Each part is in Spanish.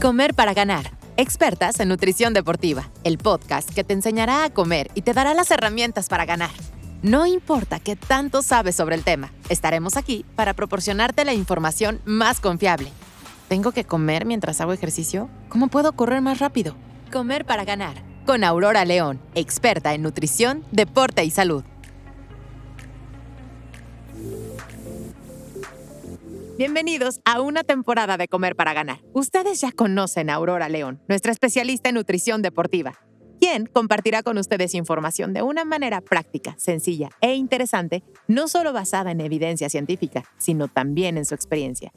Comer para ganar. Expertas en nutrición deportiva, el podcast que te enseñará a comer y te dará las herramientas para ganar. No importa qué tanto sabes sobre el tema, estaremos aquí para proporcionarte la información más confiable. ¿Tengo que comer mientras hago ejercicio? ¿Cómo puedo correr más rápido? Comer para ganar. Con Aurora León, experta en nutrición, deporte y salud. Bienvenidos a una temporada de Comer para Ganar. Ustedes ya conocen a Aurora León, nuestra especialista en nutrición deportiva, quien compartirá con ustedes información de una manera práctica, sencilla e interesante, no solo basada en evidencia científica, sino también en su experiencia.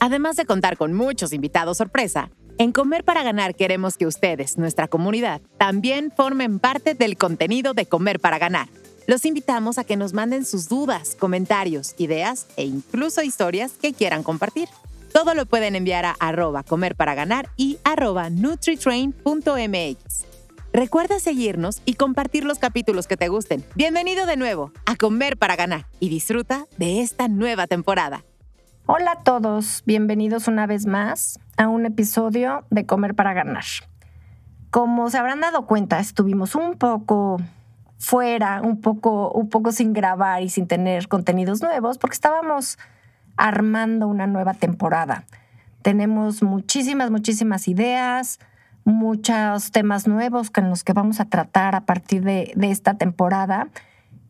Además de contar con muchos invitados sorpresa, en Comer para Ganar queremos que ustedes, nuestra comunidad, también formen parte del contenido de Comer para Ganar los invitamos a que nos manden sus dudas, comentarios, ideas e incluso historias que quieran compartir. Todo lo pueden enviar a arroba comer para ganar y arroba nutritrain.mx. Recuerda seguirnos y compartir los capítulos que te gusten. Bienvenido de nuevo a Comer para Ganar y disfruta de esta nueva temporada. Hola a todos, bienvenidos una vez más a un episodio de Comer para Ganar. Como se habrán dado cuenta, estuvimos un poco fuera, un poco, un poco sin grabar y sin tener contenidos nuevos, porque estábamos armando una nueva temporada. Tenemos muchísimas, muchísimas ideas, muchos temas nuevos con los que vamos a tratar a partir de, de esta temporada.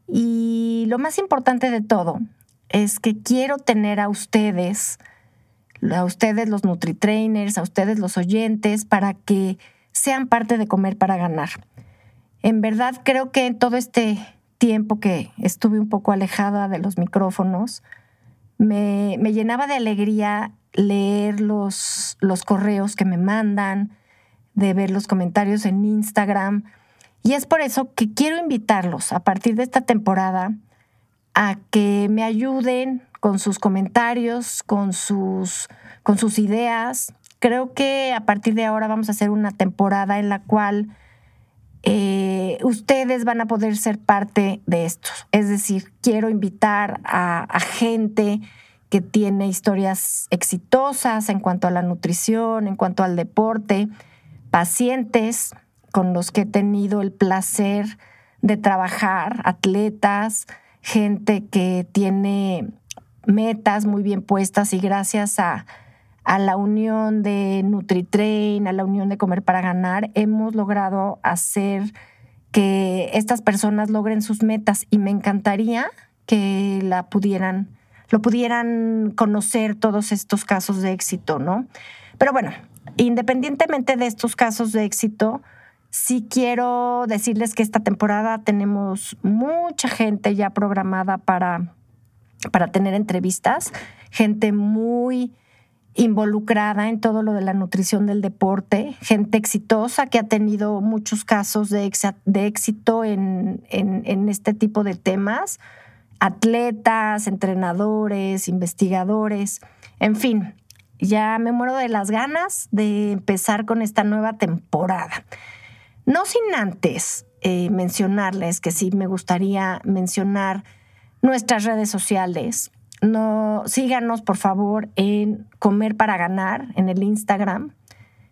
Y lo más importante de todo es que quiero tener a ustedes, a ustedes los NutriTrainers, a ustedes los oyentes, para que sean parte de Comer para Ganar. En verdad creo que en todo este tiempo que estuve un poco alejada de los micrófonos, me, llenaba de alegría leer los, los correos que me mandan, de ver los comentarios en Instagram. Y es por eso que quiero invitarlos a partir de esta temporada a que me ayuden con sus comentarios, con sus, con sus ideas. Creo que a partir de ahora vamos a hacer una temporada en la cual eh, ustedes van a poder ser parte de esto. Es decir, quiero invitar a, gente que tiene historias exitosas en cuanto a la nutrición, en cuanto al deporte, pacientes con los que he tenido el placer de trabajar, atletas, gente que tiene metas muy bien puestas y gracias a, a la unión de NutriTrain, a la unión de Comer para Ganar, hemos logrado hacer que estas personas logren sus metas y me encantaría que la pudieran, lo pudieran conocer todos estos casos de éxito, ¿no? Pero bueno, independientemente de estos casos de éxito, sí quiero decirles que esta temporada tenemos mucha gente ya programada para, para tener entrevistas, gente muy involucrada en todo lo de la nutrición del deporte, gente exitosa que ha tenido muchos casos de, éxito en, este tipo de temas, atletas, entrenadores, investigadores, en fin, ya me muero de las ganas de empezar con esta nueva temporada. No sin antes eh, mencionarles que sí me gustaría mencionar nuestras redes sociales, no, síganos, por favor, en Comer para Ganar, en el Instagram.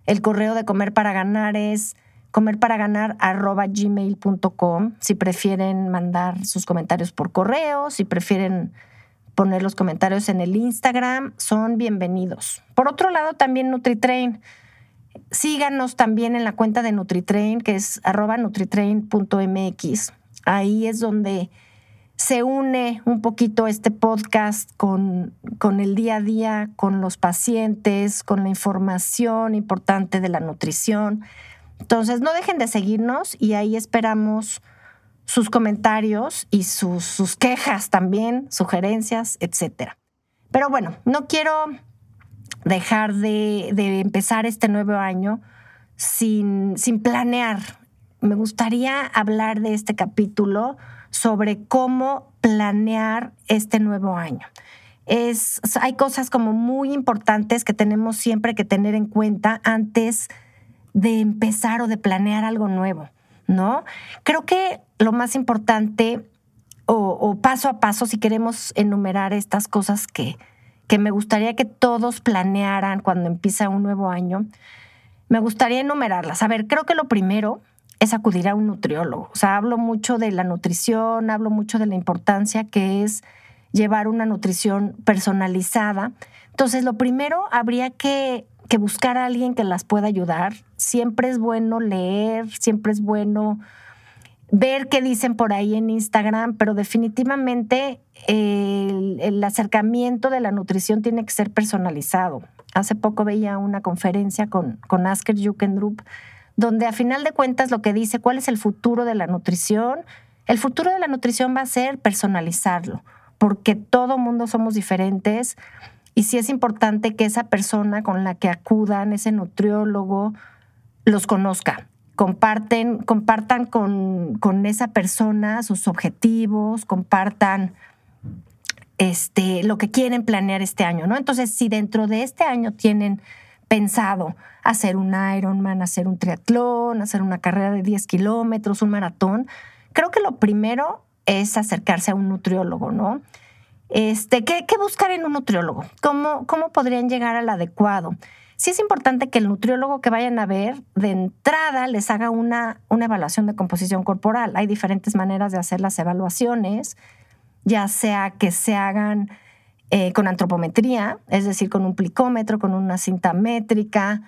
El correo de Comer para Ganar es comerparaganar.gmail.com. Si prefieren mandar sus comentarios por correo, si prefieren poner los comentarios en el Instagram, son bienvenidos. Por otro lado, también NutriTrain. Síganos también en la cuenta de NutriTrain, que es arroba nutritrain.mx. Ahí es donde se une un poquito este podcast con, con, el día a día, con los pacientes, con la información importante de la nutrición. Entonces, no dejen de seguirnos y ahí esperamos sus comentarios y sus, sus quejas también, sugerencias, etc. Pero bueno, no quiero dejar de, de empezar este nuevo año sin, sin planear. Me gustaría hablar de este capítulo sobre cómo planear este nuevo año. Es, hay cosas como muy importantes que tenemos siempre que tener en cuenta antes de empezar o de planear algo nuevo, ¿no? Creo que lo más importante o, paso a paso, si queremos enumerar estas cosas que, que me gustaría que todos planearan cuando empieza un nuevo año, me gustaría enumerarlas. A ver, creo que lo primero es acudir a un nutriólogo. O sea, hablo mucho de la nutrición, hablo mucho de la importancia que es llevar una nutrición personalizada. Entonces, lo primero habría que, que buscar a alguien que las pueda ayudar. Siempre es bueno leer, siempre es bueno ver qué dicen por ahí en Instagram, pero definitivamente el, acercamiento de la nutrición tiene que ser personalizado. Hace poco veía una conferencia con, con Asker Jukendrup, donde a final de cuentas lo que dice cuál es el futuro de la nutrición, el futuro de la nutrición va a ser personalizarlo, porque todo mundo somos diferentes y sí es importante que esa persona con la que acudan, ese nutriólogo, los conozca comparten, compartan con, con esa persona sus objetivos, compartan este, lo que quieren planear este año, ¿no? Entonces, si dentro de este año tienen pensado hacer un Ironman, hacer un triatlón, hacer una carrera de 10 kilómetros, un maratón, creo que lo primero es acercarse a un nutriólogo, ¿no? Este, ¿qué, ¿Qué buscar en un nutriólogo? ¿Cómo, ¿Cómo podrían llegar al adecuado? sí es importante que el nutriólogo que vayan a ver de entrada les haga una, una evaluación de composición corporal. Hay diferentes maneras de hacer las evaluaciones, ya sea que se hagan eh, con antropometría, es decir, con un plicómetro, con una cinta métrica,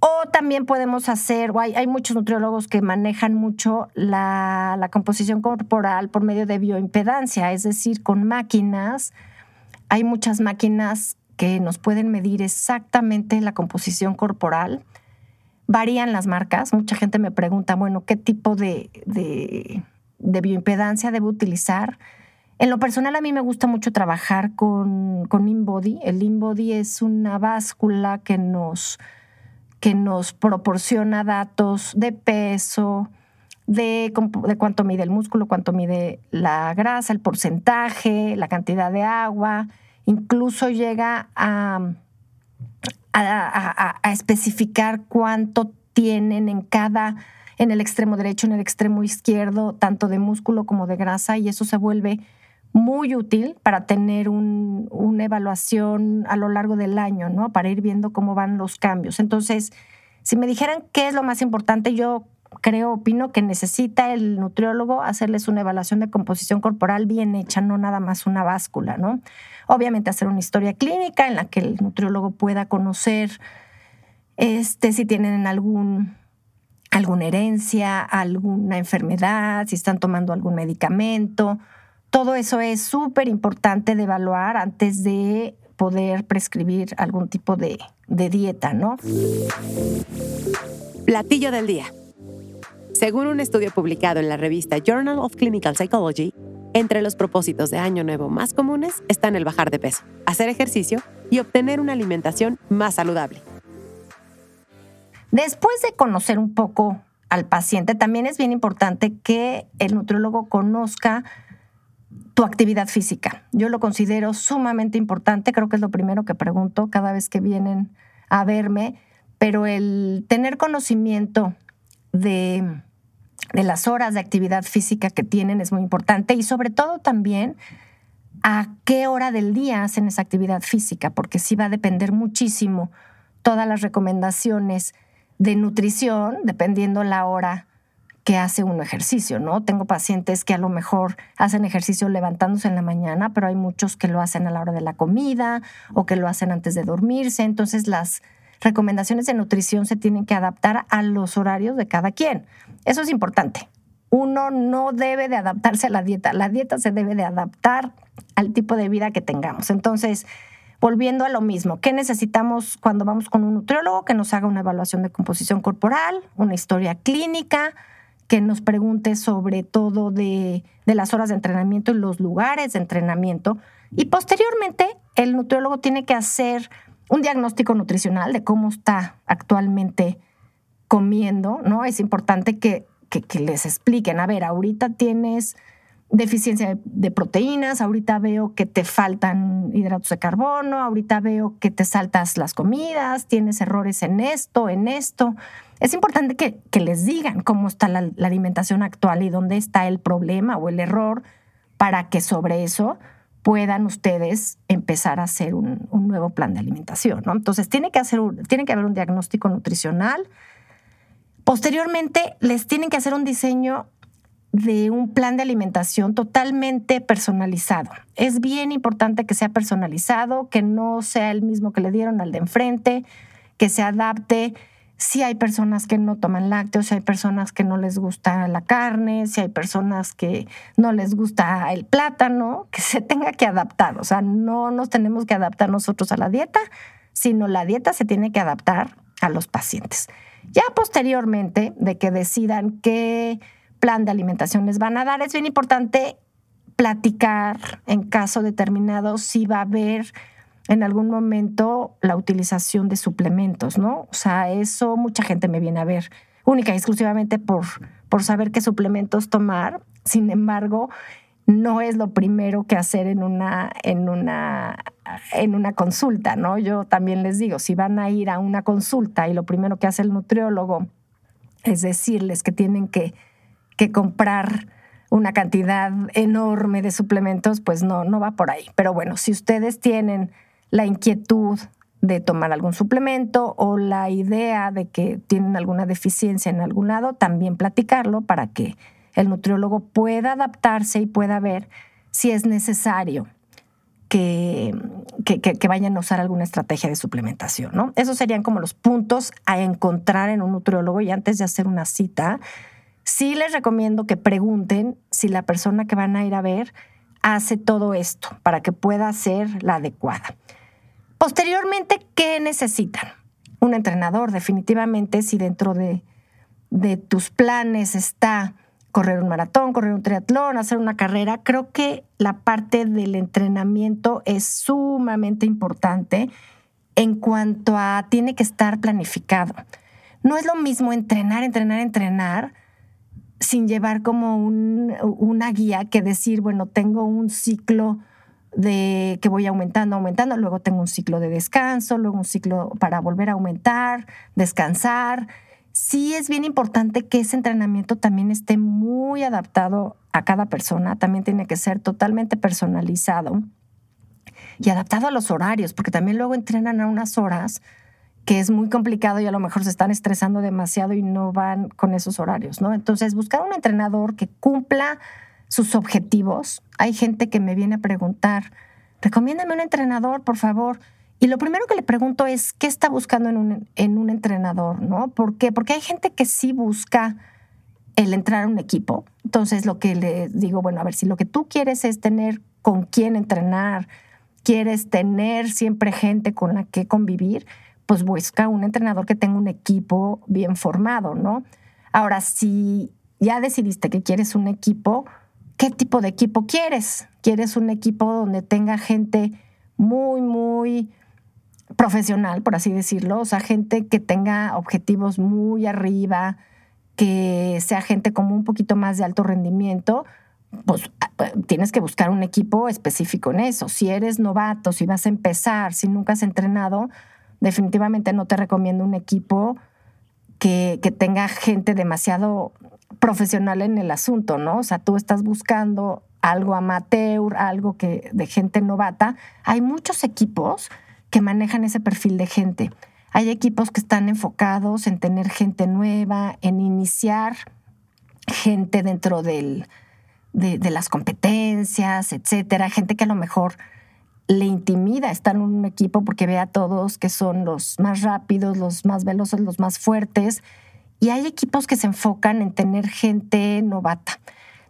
o también podemos hacer, o hay, muchos nutriólogos que manejan mucho la, la, composición corporal por medio de bioimpedancia, es decir, con máquinas. Hay muchas máquinas que nos pueden medir exactamente la composición corporal. Varían las marcas. Mucha gente me pregunta, bueno, ¿qué tipo de, de, bioimpedancia debo utilizar? En lo personal, a mí me gusta mucho trabajar con, con InBody. El InBody es una báscula que nos, que nos proporciona datos de peso, de, de, cuánto mide el músculo, cuánto mide la grasa, el porcentaje, la cantidad de agua incluso llega a, a, especificar cuánto tienen en cada, en el extremo derecho, en el extremo izquierdo, tanto de músculo como de grasa, y eso se vuelve muy útil para tener una evaluación a lo largo del año, ¿no? Para ir viendo cómo van los cambios. Entonces, si me dijeran qué es lo más importante, yo creo, opino que necesita el nutriólogo hacerles una evaluación de composición corporal bien hecha, no nada más una báscula, ¿no? Obviamente hacer una historia clínica en la que el nutriólogo pueda conocer este, si tienen algún, alguna herencia, alguna enfermedad, si están tomando algún medicamento. Todo eso es súper importante de evaluar antes de poder prescribir algún tipo de, de dieta, ¿no? Platillo del día. Según un estudio publicado en la revista Journal of Clinical Psychology, entre los propósitos de Año Nuevo más comunes están el bajar de peso, hacer ejercicio y obtener una alimentación más saludable. Después de conocer un poco al paciente, también es bien importante que el nutriólogo conozca tu actividad física. Yo lo considero sumamente importante, creo que es lo primero que pregunto cada vez que vienen a verme, pero el tener conocimiento de de las horas de actividad física que tienen es muy importante y sobre todo también a qué hora del día hacen esa actividad física, porque sí va a depender muchísimo todas las recomendaciones de nutrición, dependiendo la hora que hace uno ejercicio, ¿no? Tengo pacientes que a lo mejor hacen ejercicio levantándose en la mañana, pero hay muchos que lo hacen a la hora de la comida o que lo hacen antes de dormirse. Entonces las recomendaciones de nutrición se tienen que adaptar a los horarios de cada quien. Eso es importante. Uno no debe de adaptarse a la dieta. La dieta se debe de adaptar al tipo de vida que tengamos. Entonces, volviendo a lo mismo, ¿qué necesitamos cuando vamos con un nutriólogo? Que nos haga una evaluación de composición corporal, una historia clínica, que nos pregunte sobre todo de, de las horas de entrenamiento y los lugares de entrenamiento. Y posteriormente, el nutriólogo tiene que hacer un diagnóstico nutricional de cómo está actualmente comiendo, ¿no? Es importante que, les expliquen, a ver, ahorita tienes deficiencia de proteínas, ahorita veo que te faltan hidratos de carbono, ahorita veo que te saltas las comidas, tienes errores en esto, en esto. Es importante que, les digan cómo está la, alimentación actual y dónde está el problema o el error para que sobre eso puedan ustedes empezar a hacer un, nuevo plan de alimentación. ¿no? Entonces, tiene que, hacer tiene que haber un diagnóstico nutricional. Posteriormente, les tienen que hacer un diseño de un plan de alimentación totalmente personalizado. Es bien importante que sea personalizado, que no sea el mismo que le dieron al de enfrente, que se adapte si hay personas que no toman lácteos, si hay personas que no les gusta la carne, si hay personas que no les gusta el plátano, que se tenga que adaptar. O sea, no nos tenemos que adaptar nosotros a la dieta, sino la dieta se tiene que adaptar a los pacientes. Ya posteriormente de que decidan qué plan de alimentación les van a dar, es bien importante platicar en caso determinado si va a haber en algún momento la utilización de suplementos, ¿no? O sea, eso mucha gente me viene a ver única y exclusivamente por, por saber qué suplementos tomar. Sin embargo, no es lo primero que hacer en una, en una, en una consulta, ¿no? Yo también les digo, si van a ir a una consulta y lo primero que hace el nutriólogo es decirles que tienen que, que comprar una cantidad enorme de suplementos, pues no, no va por ahí. Pero bueno, si ustedes tienen la inquietud de tomar algún suplemento o la idea de que tienen alguna deficiencia en algún lado, también platicarlo para que el nutriólogo pueda adaptarse y pueda ver si es necesario que, que, vayan a usar alguna estrategia de suplementación. ¿no? Esos serían como los puntos a encontrar en un nutriólogo y antes de hacer una cita, sí les recomiendo que pregunten si la persona que van a ir a ver hace todo esto para que pueda ser la adecuada. Posteriormente, ¿qué necesitan? Un entrenador, definitivamente, si dentro de, de tus planes está correr un maratón, correr un triatlón, hacer una carrera, creo que la parte del entrenamiento es sumamente importante en cuanto a tiene que estar planificado. No es lo mismo entrenar, entrenar, entrenar sin llevar como una guía que decir, bueno, tengo un ciclo de que voy aumentando, aumentando, luego tengo un ciclo de descanso, luego un ciclo para volver a aumentar, descansar. Sí es bien importante que ese entrenamiento también esté muy adaptado a cada persona, también tiene que ser totalmente personalizado y adaptado a los horarios, porque también luego entrenan a unas horas que es muy complicado y a lo mejor se están estresando demasiado y no van con esos horarios, ¿no? Entonces, buscar un entrenador que cumpla sus objetivos. Hay gente que me viene a preguntar, recomiéndame un entrenador, por favor. Y lo primero que le pregunto es, ¿qué está buscando en un, en un entrenador? ¿no? ¿Por qué? Porque hay gente que sí busca el entrar a un equipo. Entonces, lo que le digo, bueno, a ver, si lo que tú quieres es tener con quién entrenar, quieres tener siempre gente con la que convivir, pues busca un entrenador que tenga un equipo bien formado, ¿no? Ahora, si ya decidiste que quieres un equipo, qué tipo de equipo quieres. ¿Quieres un equipo donde tenga gente muy, muy profesional, por así decirlo? O sea, gente que tenga objetivos muy arriba, que sea gente como un poquito más de alto rendimiento, pues tienes que buscar un equipo específico en eso. Si eres novato, si vas a empezar, si nunca has entrenado, definitivamente no te recomiendo un equipo que, que tenga gente demasiado profesional en el asunto, ¿no? O sea, tú estás buscando algo amateur, algo que de gente novata. Hay muchos equipos que manejan ese perfil de gente. Hay equipos que están enfocados en tener gente nueva, en iniciar gente dentro de, de, las competencias, etcétera. Gente que a lo mejor le intimida estar en un equipo porque ve a todos que son los más rápidos, los más veloces, los más fuertes y hay equipos que se enfocan en tener gente novata.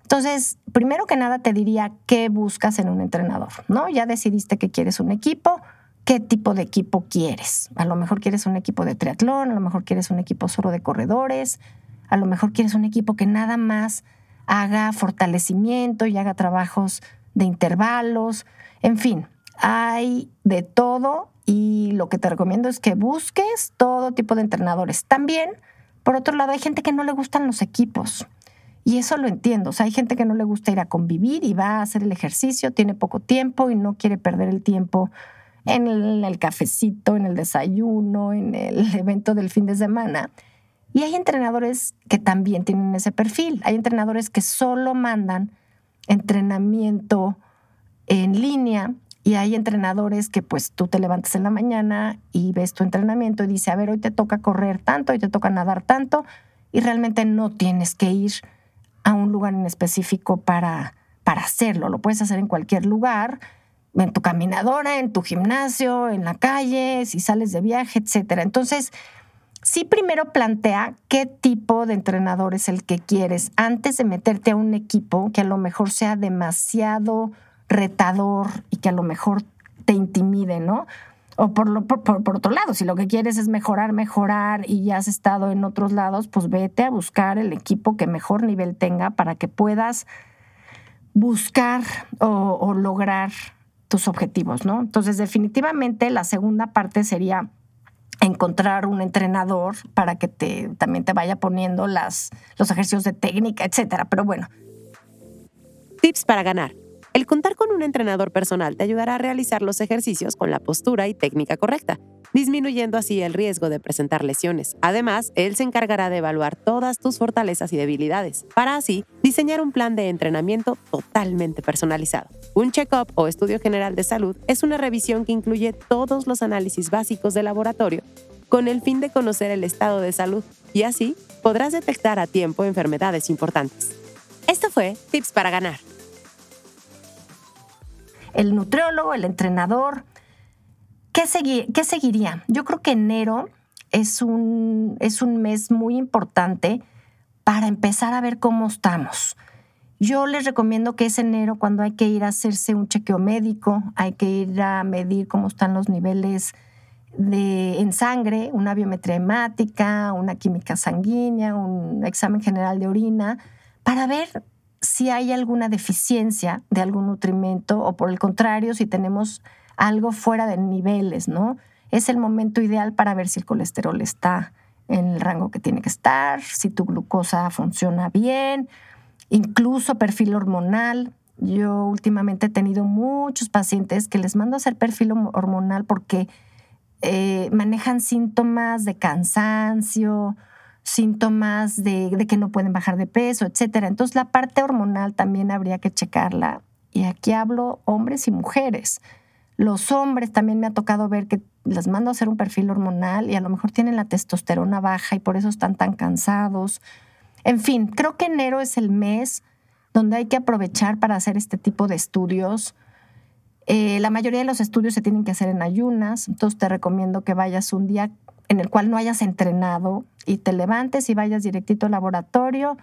Entonces, primero que nada te diría qué buscas en un entrenador, ¿no? Ya decidiste que quieres un equipo, qué tipo de equipo quieres. A lo mejor quieres un equipo de triatlón, a lo mejor quieres un equipo solo de corredores, a lo mejor quieres un equipo que nada más haga fortalecimiento y haga trabajos de intervalos, en fin, hay de todo y lo que te recomiendo es que busques todo tipo de entrenadores. También por otro lado, hay gente que no le gustan los equipos. Y eso lo entiendo. O sea, hay gente que no le gusta ir a convivir y va a hacer el ejercicio, tiene poco tiempo y no quiere perder el tiempo en el, cafecito, en el desayuno, en el evento del fin de semana. Y hay entrenadores que también tienen ese perfil. Hay entrenadores que solo mandan entrenamiento en línea y hay entrenadores que pues tú te levantas en la mañana y ves tu entrenamiento y dice, a ver, hoy te toca correr tanto, hoy te toca nadar tanto y realmente no tienes que ir a un lugar en específico para, para hacerlo. Lo puedes hacer en cualquier lugar, en tu caminadora, en tu gimnasio, en la calle, si sales de viaje, etc. Entonces, sí primero plantea qué tipo de entrenador es el que quieres antes de meterte a un equipo que a lo mejor sea demasiado retador y que a lo mejor te intimide, ¿no? O por, lo, otro lado, si lo que quieres es mejorar, mejorar y ya has estado en otros lados, pues vete a buscar el equipo que mejor nivel tenga para que puedas buscar o, o lograr tus objetivos, ¿no? Entonces, definitivamente la segunda parte sería encontrar un entrenador para que te, también te vaya poniendo las, los ejercicios de técnica, etcétera. Pero bueno. Tips para ganar. El contar con un entrenador personal te ayudará a realizar los ejercicios con la postura y técnica correcta, disminuyendo así el riesgo de presentar lesiones. Además, él se encargará de evaluar todas tus fortalezas y debilidades, para así diseñar un plan de entrenamiento totalmente personalizado. Un check-up o estudio general de salud es una revisión que incluye todos los análisis básicos de laboratorio con el fin de conocer el estado de salud y así podrás detectar a tiempo enfermedades importantes. Esto fue Tips para Ganar el nutriólogo, el entrenador. ¿Qué, ¿Qué, seguiría? Yo creo que enero es un, es un mes muy importante para empezar a ver cómo estamos. Yo les recomiendo que es enero cuando hay que ir a hacerse un chequeo médico, hay que ir a medir cómo están los niveles de, en sangre, una biometría hemática, una química sanguínea, un examen general de orina, para ver si hay alguna deficiencia de algún nutrimento o por el contrario, si tenemos algo fuera de niveles, ¿no? Es el momento ideal para ver si el colesterol está en el rango que tiene que estar, si tu glucosa funciona bien, incluso perfil hormonal. Yo últimamente he tenido muchos pacientes que les mando a hacer perfil hormonal porque eh, manejan síntomas de cansancio, síntomas de, que no pueden bajar de peso, etcétera. Entonces la parte hormonal también habría que checarla. Y aquí hablo hombres y mujeres. Los hombres también me ha tocado ver que les mando a hacer un perfil hormonal y a lo mejor tienen la testosterona baja y por eso están tan cansados. En fin, creo que enero es el mes donde hay que aprovechar para hacer este tipo de estudios. Eh, la mayoría de los estudios se tienen que hacer en ayunas, entonces te recomiendo que vayas un día en el cual no hayas entrenado y te levantes y vayas directito al laboratorio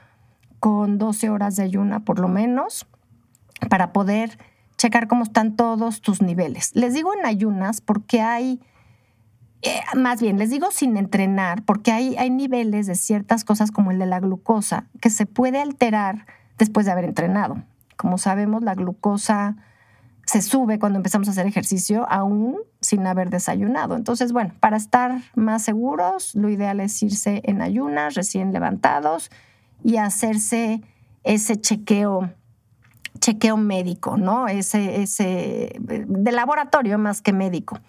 con 12 horas de ayuna por lo menos para poder checar cómo están todos tus niveles. Les digo en ayunas porque hay, eh, más bien, les digo sin entrenar, porque hay, hay niveles de ciertas cosas como el de la glucosa que se puede alterar después de haber entrenado. Como sabemos, la glucosa se sube cuando empezamos a hacer ejercicio aún sin haber desayunado. Entonces, bueno, para estar más seguros, lo ideal es irse en ayunas, recién levantados y hacerse ese chequeo chequeo médico, ¿no? Ese, ese de laboratorio más que médico.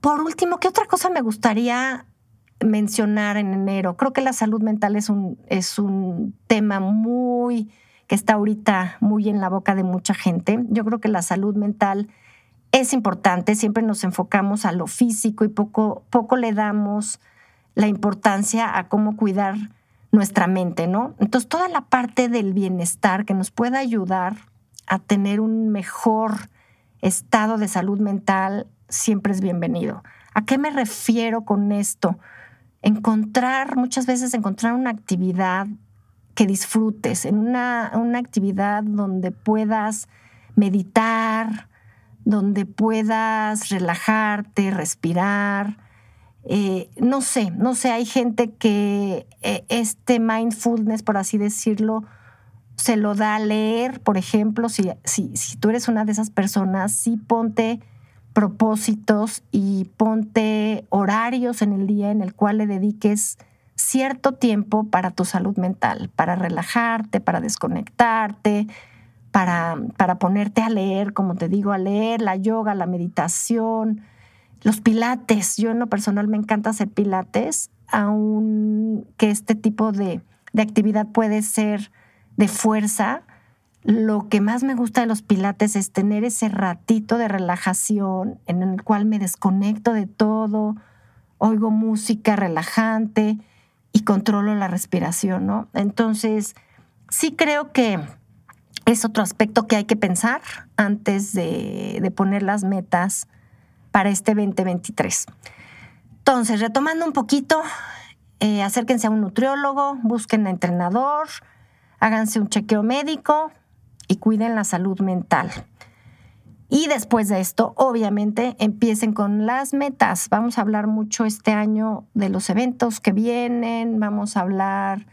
Por último, ¿qué otra cosa me gustaría mencionar en enero? Creo que la salud mental es un, es un tema muy que está ahorita muy en la boca de mucha gente. Yo creo que la salud mental es importante, siempre nos enfocamos a lo físico y poco, poco le damos la importancia a cómo cuidar nuestra mente, ¿no? Entonces, toda la parte del bienestar que nos pueda ayudar a tener un mejor estado de salud mental siempre es bienvenido. ¿A qué me refiero con esto? Encontrar, muchas veces encontrar una actividad que disfrutes, en una, actividad donde puedas meditar, donde puedas relajarte, respirar. Eh, no sé, no sé, hay gente que eh, este mindfulness, por así decirlo, se lo da a leer, por ejemplo, si, si, si tú eres una de esas personas, sí ponte propósitos y ponte horarios en el día en el cual le dediques cierto tiempo para tu salud mental, para relajarte, para desconectarte, para, para ponerte a leer, como te digo, a leer la yoga, la meditación, los pilates. Yo en lo personal me encanta hacer pilates, aun que este tipo de, de actividad puede ser de fuerza. lo que más me gusta de los pilates es tener ese ratito de relajación en el cual me desconecto de todo, oigo música relajante y controlo la respiración, ¿no? Entonces, sí creo que es otro aspecto que hay que pensar antes de, poner las metas para este 2023. Entonces, retomando un poquito, eh, acérquense a un nutriólogo, busquen a entrenador, háganse un chequeo médico y cuiden la salud mental. Y después de esto, obviamente, empiecen con las metas. Vamos a hablar mucho este año de los eventos que vienen, vamos a hablar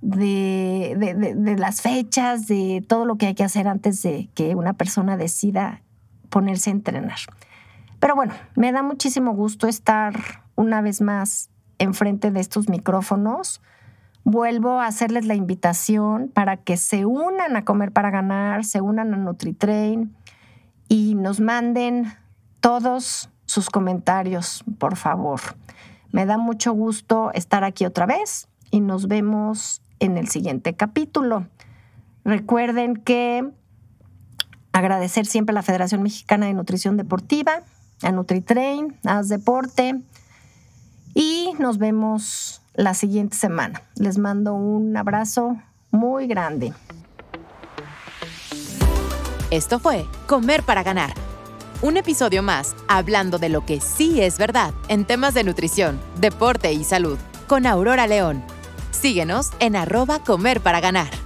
de, las fechas, de todo lo que hay que hacer antes de que una persona decida ponerse a entrenar. Pero bueno, me da muchísimo gusto estar una vez más enfrente de estos micrófonos. Vuelvo a hacerles la invitación para que se unan a Comer para Ganar, se unan a NutriTrain y nos manden todos sus comentarios, por favor. Me da mucho gusto estar aquí otra vez y nos vemos en el siguiente capítulo. Recuerden que agradecer siempre a la Federación Mexicana de Nutrición Deportiva, a NutriTrain, a Deporte y nos vemos la siguiente semana. Les mando un abrazo muy grande. Esto fue Comer para Ganar. Un episodio más hablando de lo que sí es verdad en temas de nutrición, deporte y salud con Aurora León. Síguenos en arroba Comer para Ganar.